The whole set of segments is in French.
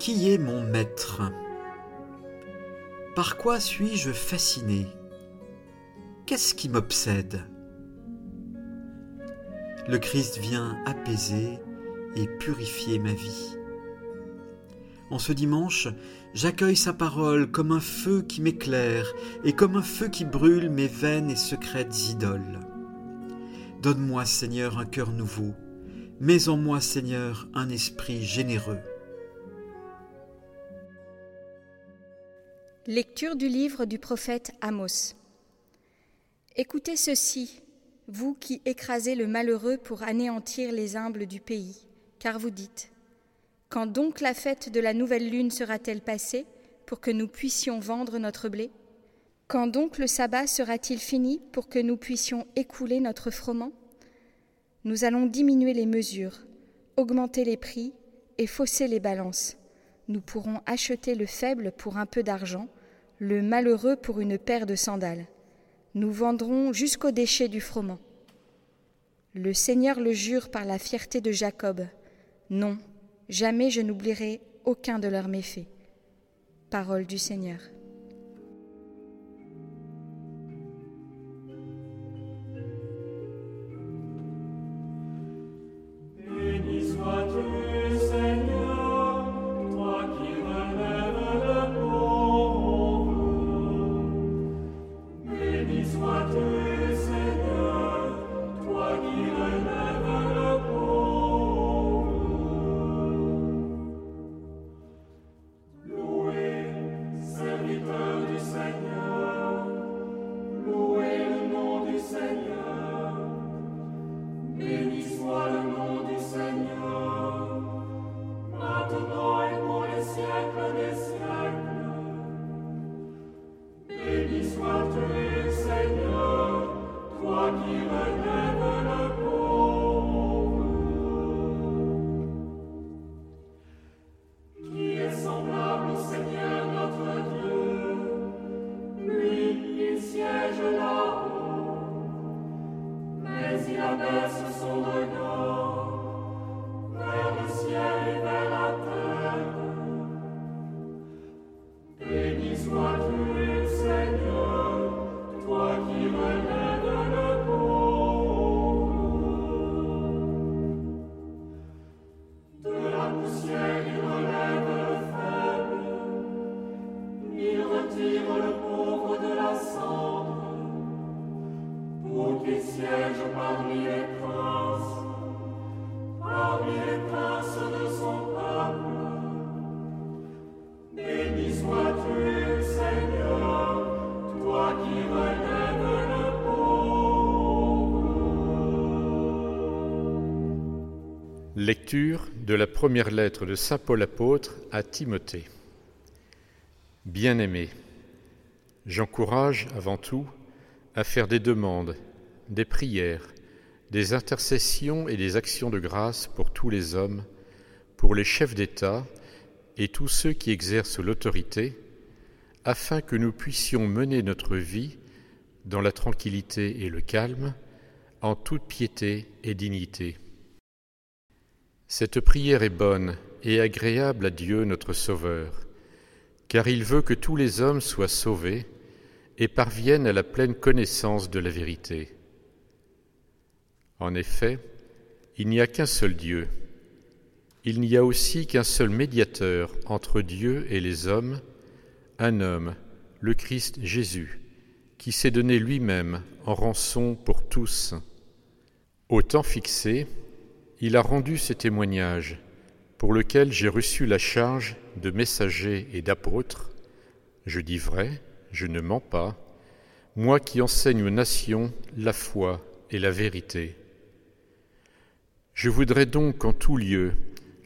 Qui est mon maître? Par quoi suis-je fasciné? Qu'est-ce qui m'obsède? Le Christ vient apaiser et purifier ma vie. En ce dimanche, j'accueille sa parole comme un feu qui m'éclaire et comme un feu qui brûle mes vaines et secrètes idoles. Donne-moi, Seigneur, un cœur nouveau. Mets en moi, Seigneur, un esprit généreux. Lecture du livre du prophète Amos. Écoutez ceci, vous qui écrasez le malheureux pour anéantir les humbles du pays, car vous dites quand donc la fête de la nouvelle lune sera-t-elle passée pour que nous puissions vendre notre blé? Quand donc le sabbat sera-t-il fini pour que nous puissions écouler notre froment? Nous allons diminuer les mesures, augmenter les prix et fausser les balances. Nous pourrons acheter le faible pour un peu d'argent, le malheureux pour une paire de sandales. Nous vendrons jusqu'au déchet du froment. Le Seigneur le jure par la fierté de Jacob. Non, Jamais je n'oublierai aucun de leurs méfaits. Parole du Seigneur. Lecture de la première lettre de Saint Paul apôtre à Timothée. Bien-aimé, j'encourage avant tout à faire des demandes, des prières, des intercessions et des actions de grâce pour tous les hommes, pour les chefs d'État et tous ceux qui exercent l'autorité, afin que nous puissions mener notre vie dans la tranquillité et le calme, en toute piété et dignité. Cette prière est bonne et agréable à Dieu notre Sauveur, car il veut que tous les hommes soient sauvés et parviennent à la pleine connaissance de la vérité. En effet, il n'y a qu'un seul Dieu. Il n'y a aussi qu'un seul médiateur entre Dieu et les hommes, un homme, le Christ Jésus, qui s'est donné lui-même en rançon pour tous. Au temps fixé, il a rendu ce témoignage, pour lequel j'ai reçu la charge de messager et d'apôtre. Je dis vrai, je ne mens pas, moi qui enseigne aux nations la foi et la vérité. Je voudrais donc qu'en tout lieu,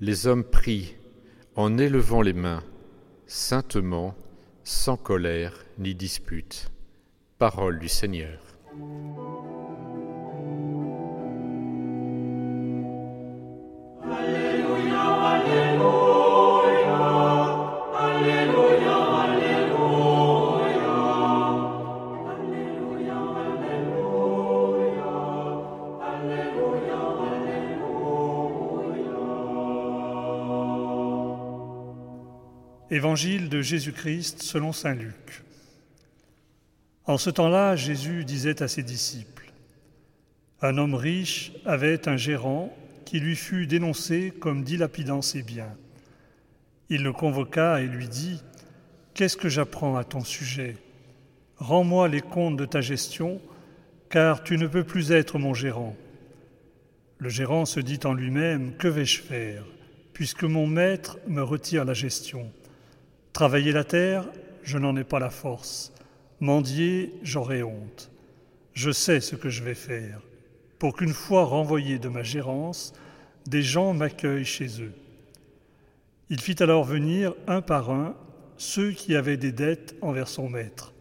les hommes prient en élevant les mains, saintement, sans colère ni dispute. Parole du Seigneur. Évangile de Jésus-Christ selon Saint Luc. En ce temps-là, Jésus disait à ses disciples, Un homme riche avait un gérant qui lui fut dénoncé comme dilapidant ses biens. Il le convoqua et lui dit, Qu'est-ce que j'apprends à ton sujet? Rends-moi les comptes de ta gestion, car tu ne peux plus être mon gérant. Le gérant se dit en lui-même, Que vais-je faire, puisque mon maître me retire la gestion? Travailler la terre, je n'en ai pas la force. Mendier, j'aurai honte. Je sais ce que je vais faire, pour qu'une fois renvoyé de ma gérance, des gens m'accueillent chez eux. Il fit alors venir un par un ceux qui avaient des dettes envers son maître.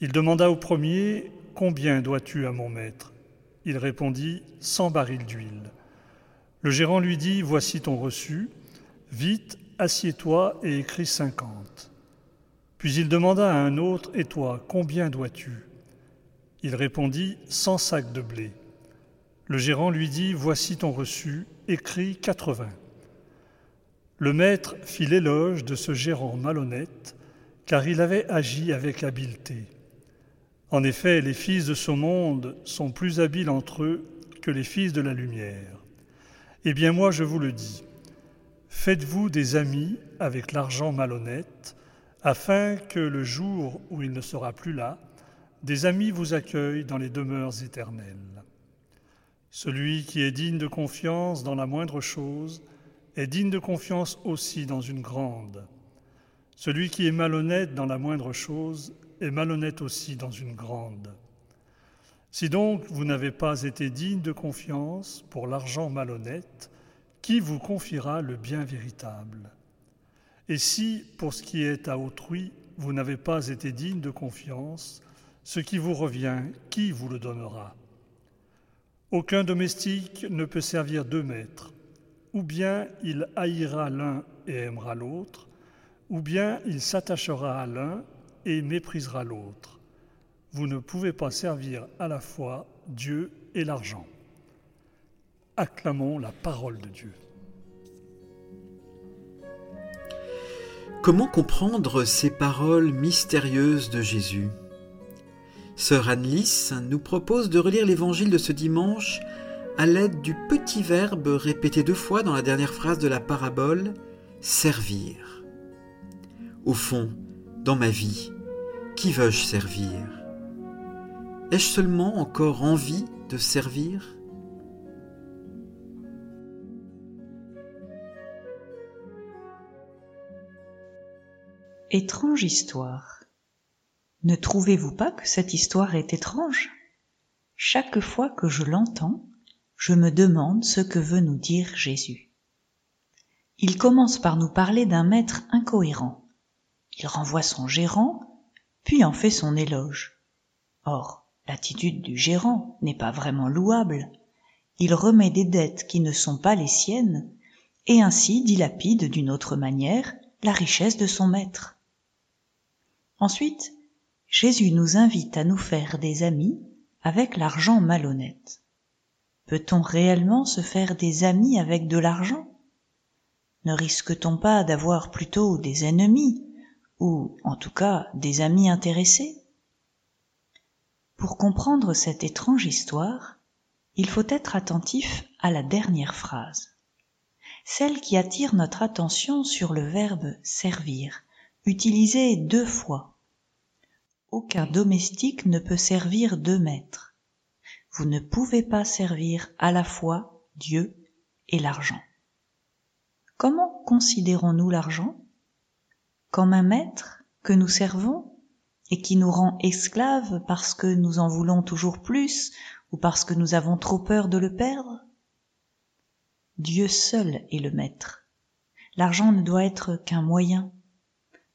Il demanda au premier Combien dois-tu à mon maître? Il répondit Cent barils d'huile. Le gérant lui dit Voici ton reçu, vite, Assieds-toi et écris cinquante. Puis il demanda à un autre, Et toi, combien dois-tu? Il répondit, Cent sacs de blé. Le gérant lui dit, Voici ton reçu, écris quatre-vingts. Le maître fit l'éloge de ce gérant malhonnête, car il avait agi avec habileté. En effet, les fils de ce monde sont plus habiles entre eux que les fils de la lumière. Eh bien moi je vous le dis, Faites-vous des amis avec l'argent malhonnête, afin que le jour où il ne sera plus là, des amis vous accueillent dans les demeures éternelles. Celui qui est digne de confiance dans la moindre chose est digne de confiance aussi dans une grande. Celui qui est malhonnête dans la moindre chose est malhonnête aussi dans une grande. Si donc vous n'avez pas été digne de confiance pour l'argent malhonnête, qui vous confiera le bien véritable Et si, pour ce qui est à autrui, vous n'avez pas été digne de confiance, ce qui vous revient, qui vous le donnera? Aucun domestique ne peut servir deux maîtres. Ou bien il haïra l'un et aimera l'autre, ou bien il s'attachera à l'un et méprisera l'autre. Vous ne pouvez pas servir à la fois Dieu et l'argent. Acclamons la parole de Dieu. Comment comprendre ces paroles mystérieuses de Jésus? Sœur Anne-Lys nous propose de relire l'évangile de ce dimanche à l'aide du petit verbe répété deux fois dans la dernière phrase de la parabole servir. Au fond, dans ma vie, qui veux-je servir? Ai-je seulement encore envie de servir? Étrange histoire. Ne trouvez-vous pas que cette histoire est étrange? Chaque fois que je l'entends, je me demande ce que veut nous dire Jésus. Il commence par nous parler d'un maître incohérent. Il renvoie son gérant, puis en fait son éloge. Or, l'attitude du gérant n'est pas vraiment louable. Il remet des dettes qui ne sont pas les siennes, et ainsi dilapide d'une autre manière la richesse de son maître. Ensuite, Jésus nous invite à nous faire des amis avec l'argent malhonnête. Peut-on réellement se faire des amis avec de l'argent? Ne risque-t-on pas d'avoir plutôt des ennemis, ou en tout cas des amis intéressés? Pour comprendre cette étrange histoire, il faut être attentif à la dernière phrase, celle qui attire notre attention sur le verbe servir, utilisé deux fois. Aucun domestique ne peut servir deux maîtres. Vous ne pouvez pas servir à la fois Dieu et l'argent. Comment considérons-nous l'argent? Comme un maître que nous servons et qui nous rend esclaves parce que nous en voulons toujours plus ou parce que nous avons trop peur de le perdre? Dieu seul est le maître. L'argent ne doit être qu'un moyen,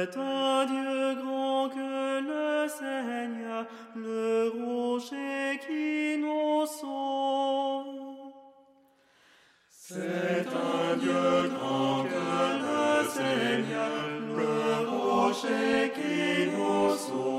C'est un Dieu grand que le Seigneur, le rocher qui nous sauve. C'est un Dieu grand que le Seigneur, le rocher qui nous sauve.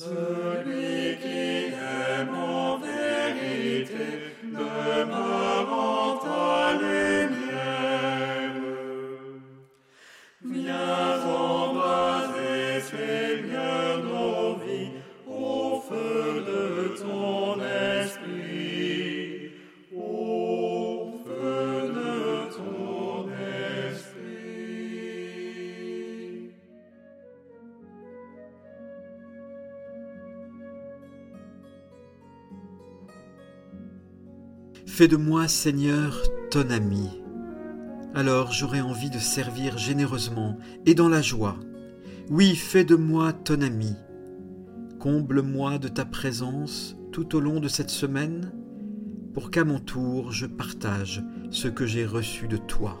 So Fais de moi, Seigneur, ton ami. Alors j'aurai envie de servir généreusement et dans la joie. Oui, fais de moi ton ami. Comble-moi de ta présence tout au long de cette semaine pour qu'à mon tour je partage ce que j'ai reçu de toi.